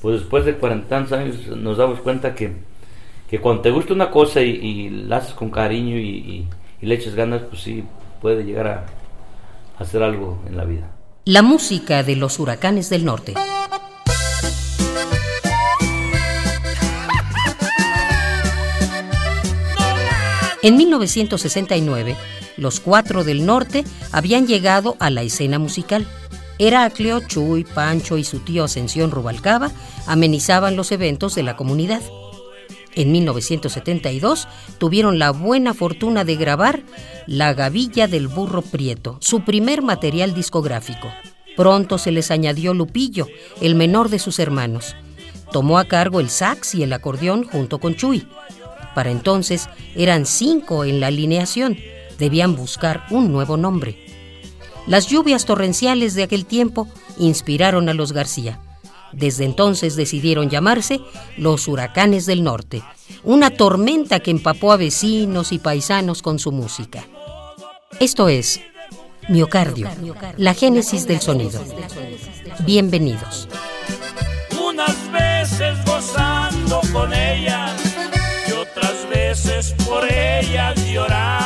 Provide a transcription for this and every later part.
pues después de 40 años, nos damos cuenta que que cuando te gusta una cosa y, la haces con cariño y, le echas ganas, pues sí, puede llegar a, hacer algo en la vida. La música de los huracanes del norte. En 1969, los cuatro del norte habían llegado a la escena musical. Heraclio, Chuy, Pancho y su tío Ascensión Rubalcaba amenizaban los eventos de la comunidad. En 1972 tuvieron la buena fortuna de grabar La Gavilla del Burro Prieto, su primer material discográfico. Pronto se les añadió Lupillo, el menor de sus hermanos. Tomó a cargo el sax y el acordeón junto con Chuy. Para entonces eran cinco en la alineación. Debían buscar un nuevo nombre. Las lluvias torrenciales de aquel tiempo inspiraron a los García. Desde entonces decidieron llamarse los huracanes del norte, una tormenta que empapó a vecinos y paisanos con su música. Esto es Miocardio, la génesis del sonido. Bienvenidos. Unas veces gozando con ella y otras veces por ella llorando.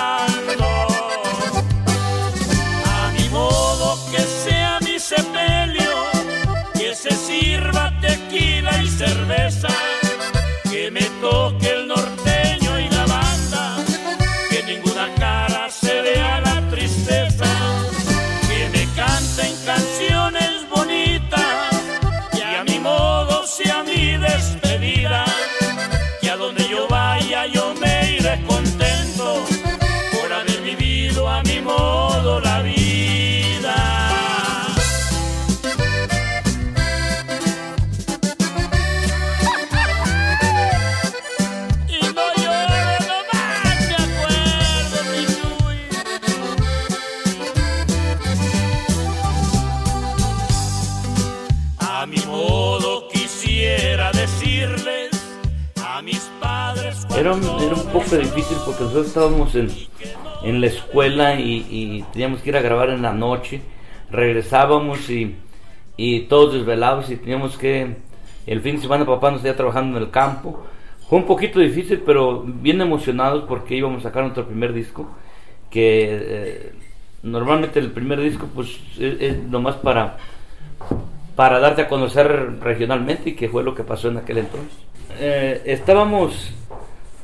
Difícil porque nosotros estábamos en, en la escuela y, teníamos que ir a grabar en la noche. Regresábamos y, y todos desvelados y teníamos que. El fin de semana papá nos estaba trabajando en el campo. Fue un poquito difícil, pero bien emocionados porque íbamos a sacar nuestro primer disco. Que eh, normalmente el primer disco, pues es, nomás para, para darte a conocer regionalmente, y que fue lo que pasó en aquel entonces. Eh, estábamos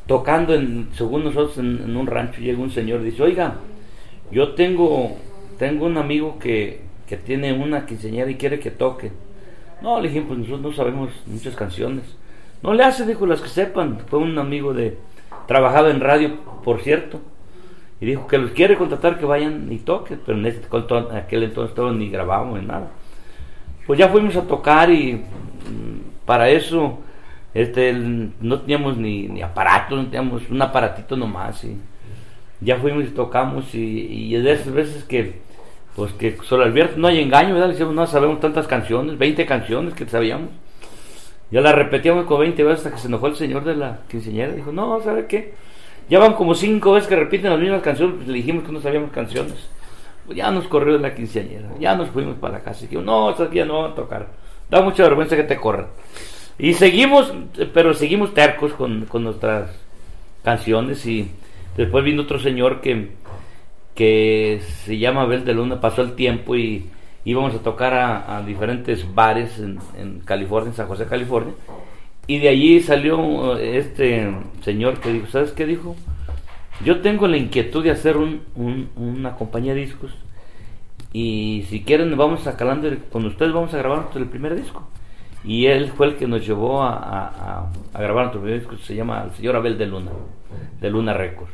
tocando, en, según nosotros, en, un rancho, llega un señor y dice, oiga, yo tengo, tengo un amigo que, que tiene una quinceañera y quiere que toque. No, le dije, pues nosotros no sabemos muchas canciones. No le hace, dijo, las que sepan. Fue un amigo de, trabajaba en radio, por cierto. Y dijo que los quiere contratar que vayan y toquen, pero en, este, aquel entonces todos ni grabábamos ni nada. Pues ya fuimos a tocar y mm, para eso este, no teníamos ni, ni aparato, no teníamos un aparatito nomás. Y ya fuimos y tocamos y, y de esas veces que, pues que solo Alberto no hay engaño, ¿verdad? Le decíamos, no sabemos tantas canciones, 20 canciones que sabíamos. Ya la repetíamos como 20 veces hasta que se enojó el señor de la quinceañera. Dijo, no, ¿sabe qué? Ya van como 5 veces que repiten las mismas canciones, pues le dijimos que no sabíamos canciones. Ya nos corrió de la quinceañera, ya nos fuimos para la casa. Y dijo, no, esta ya no van a tocar. Da mucha vergüenza que te corran. Y seguimos, pero seguimos tercos con, nuestras canciones y después vino otro señor que, que se llama Abel de Luna, pasó el tiempo y íbamos a tocar a, diferentes bares en, California, en San José, California. Y de allí salió este señor que dijo, ¿sabes qué dijo? Yo tengo la inquietud de hacer un, una compañía de discos y si quieren vamos a calando con ustedes vamos a grabar el primer disco. Y él fue el que nos llevó a, grabar nuestro primer disco, se llama El Señor Abel de Luna, de Luna Records.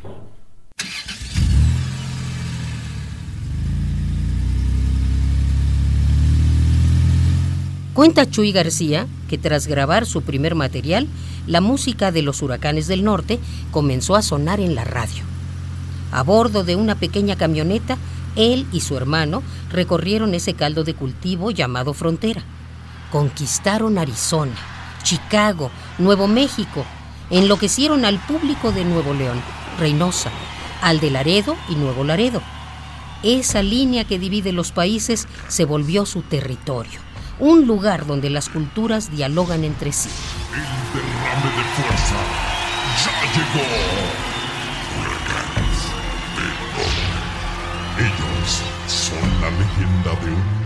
Cuenta Chuy García que tras grabar su primer material, la música de los huracanes del norte comenzó a sonar en la radio. A bordo de una pequeña camioneta, él y su hermano recorrieron ese caldo de cultivo llamado frontera. Conquistaron Arizona, Chicago, Nuevo México, enloquecieron al público de Nuevo León, Reynosa, al de Laredo y Nuevo Laredo. Esa línea que divide los países se volvió su territorio, un lugar donde las culturas dialogan entre sí. El derrame de fuerza ya llegó. Ellos son la leyenda de un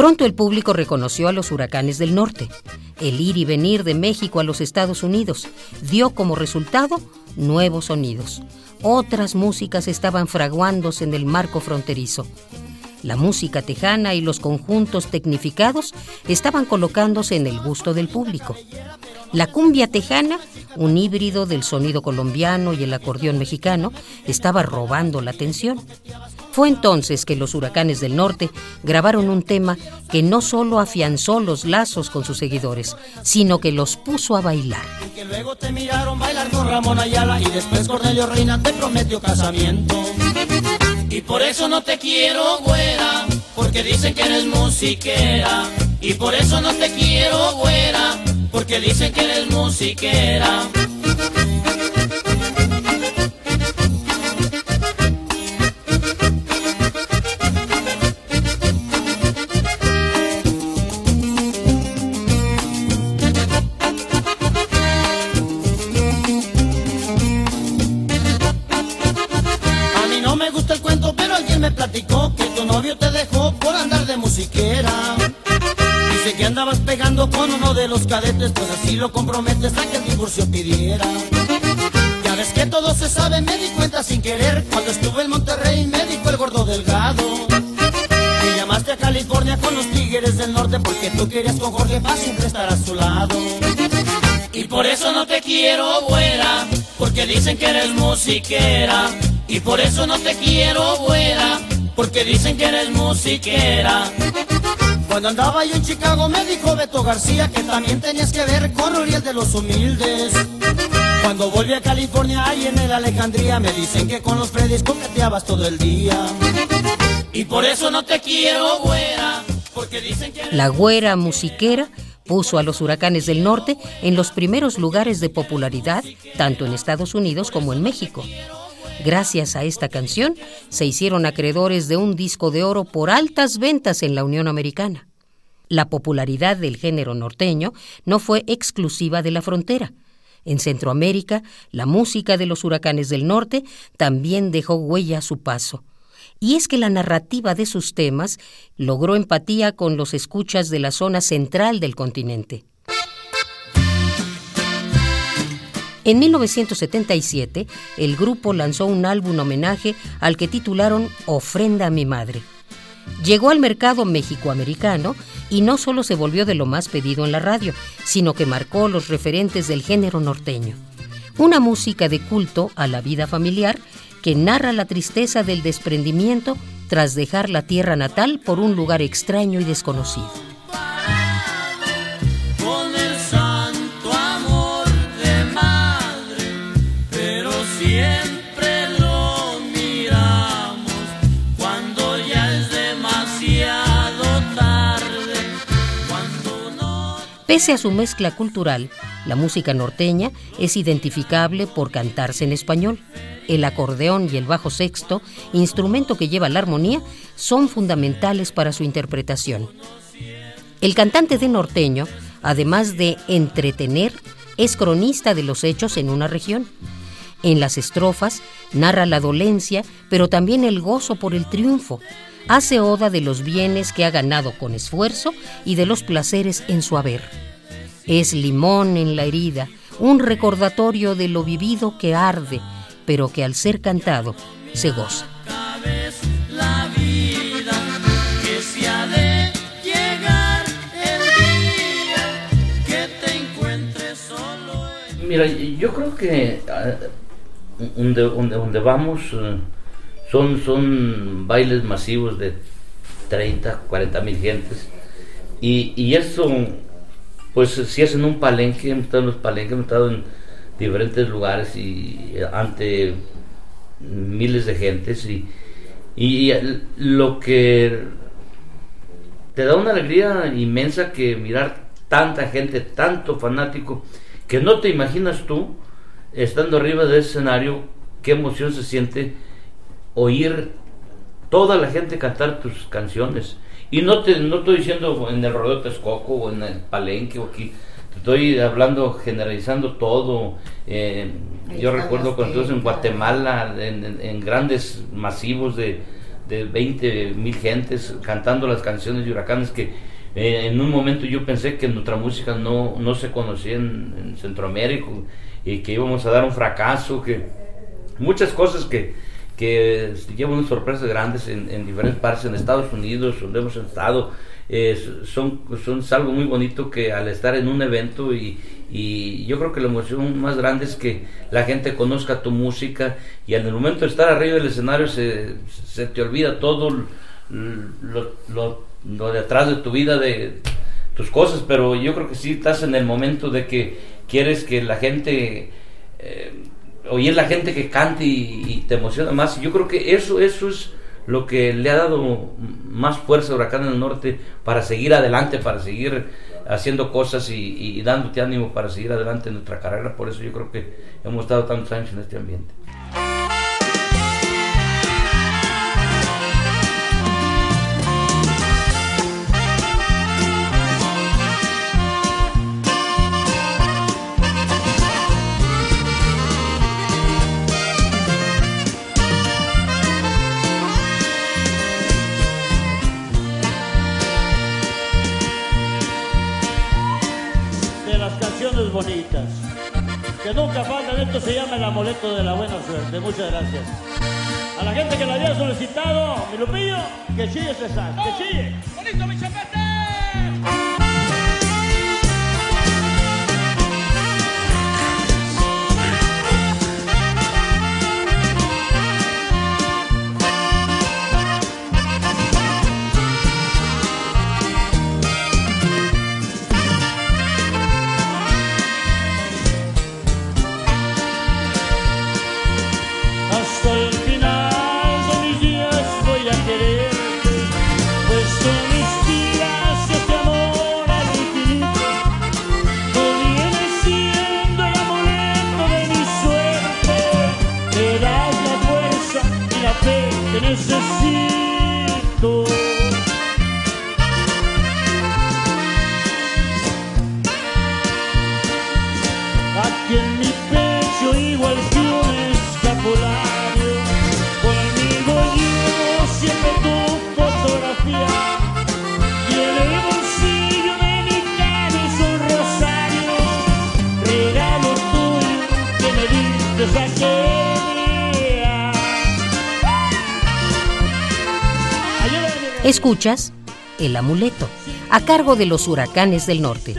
Pronto el público reconoció a los huracanes del norte. El ir y venir de México a los Estados Unidos dio como resultado nuevos sonidos. Otras músicas estaban fraguándose en el marco fronterizo. La música tejana y los conjuntos tecnificados estaban colocándose en el gusto del público. La cumbia tejana, un híbrido del sonido colombiano y el acordeón mexicano, estaba robando la atención. Fue entonces que los huracanes del norte grabaron un tema que no solo afianzó los lazos con sus seguidores, sino que los puso a bailar. Que luego te miraron bailar con Ramón Ayala y después Cornelio Reina te prometió casamiento. Y por eso no te quiero, güera, porque dicen que eres musiquera. Y por eso no te quiero, güera, porque dicen que eres musiquera. Comprometes a que el divorcio pidiera. Ya ves que todo se sabe, me di cuenta sin querer. Cuando estuve en Monterrey me dijo el gordo delgado. Que llamaste a California con los tigres del norte porque tú querías con Jorge para siempre estar a su lado. Y por eso no te quiero, güera, porque dicen que eres musiquera. Y por eso no te quiero, güera, porque dicen que eres musiquera. Cuando andaba yo en Chicago me dijo Beto García que también tenías que ver con Uriel de los humildes. Cuando volví a California ahí en el Alejandría me dicen que con los Freddys coqueteabas todo el día. Y por eso no te quiero, güera, porque dicen que... La güera musiquera puso a los huracanes del norte en los primeros lugares de popularidad, tanto en Estados Unidos como en México. Gracias a esta canción, se hicieron acreedores de un disco de oro por altas ventas en la Unión Americana. La popularidad del género norteño no fue exclusiva de la frontera. En Centroamérica, la música de los huracanes del norte también dejó huella a su paso. Y es que la narrativa de sus temas logró empatía con los escuchas de la zona central del continente. En 1977, el grupo lanzó un álbum homenaje al que titularon Ofrenda a mi madre. Llegó al mercado mexicoamericano y no solo se volvió de lo más pedido en la radio, sino que marcó los referentes del género norteño. Una música de culto a la vida familiar que narra la tristeza del desprendimiento tras dejar la tierra natal por un lugar extraño y desconocido. Pese a su mezcla cultural, la música norteña es identificable por cantarse en español. El acordeón y el bajo sexto, instrumento que lleva la armonía, son fundamentales para su interpretación. El cantante de norteño, además de entretener, es cronista de los hechos en una región. En las estrofas narra la dolencia, pero también el gozo por el triunfo. Hace oda de los bienes que ha ganado con esfuerzo y de los placeres en su haber. Es limón en la herida, un recordatorio de lo vivido que arde, pero que al ser cantado se goza. Mira, yo creo que ah, donde, donde, donde vamos eh, son, son bailes masivos de 30, 40 mil gentes. Y, y eso Pues si es en un palenque, hemos estado en los palenques, hemos estado en diferentes lugares y ante miles de gentes y, y lo que te da una alegría inmensa que mirar tanta gente, tanto fanático, que no te imaginas tú, estando arriba de ese escenario, qué emoción se siente oír toda la gente cantar tus canciones. Y no te no estoy diciendo en el rodeo Texcoco o en el Palenque o aquí, te estoy hablando, generalizando todo. Eh, yo recuerdo cuando estuve en Guatemala, en, grandes masivos de, de 20 mil gentes cantando las canciones de huracanes que eh, en un momento yo pensé que nuestra música no, no se conocía en, en Centroamérica y que íbamos a dar un fracaso, que muchas cosas que, que llevan unas sorpresas grandes en, diferentes partes, en Estados Unidos, donde hemos estado. son, son algo muy bonito que al estar en un evento y, y, yo creo que la emoción más grande es que la gente conozca tu música y en el momento de estar arriba del escenario se, se te olvida todo lo, lo, lo, de atrás de tu vida, de tus cosas, pero yo creo que sí estás en el momento de que quieres que la gente... Eh, oír la gente que cante y, te emociona más. Yo creo que eso, eso es lo que le ha dado más fuerza a Huracán del Norte para seguir adelante, para seguir haciendo cosas y, y dándote ánimo para seguir adelante en nuestra carrera. Por eso yo creo que hemos estado tantos años en este ambiente. Amuleto de la buena suerte. Muchas gracias. A la gente que la había solicitado, mi Lupillo, que chille César, que chille. Escuchas El Amuleto, a cargo de los huracanes del norte.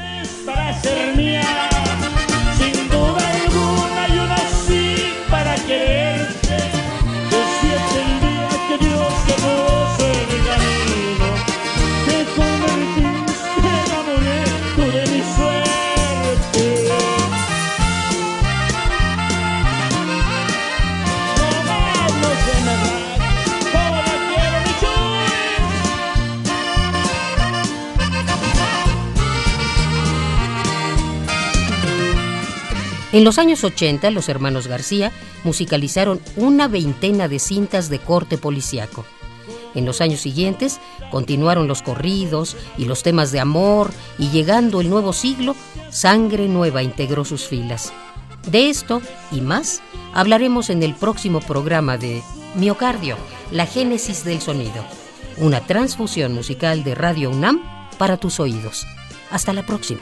En los años 80, los hermanos García musicalizaron una veintena de cintas de corte policiaco. En los años siguientes continuaron los corridos y los temas de amor y llegando el nuevo siglo, Sangre Nueva integró sus filas. De esto y más hablaremos en el próximo programa de Miocardio, la génesis del sonido, una transfusión musical de Radio UNAM para tus oídos. Hasta la próxima.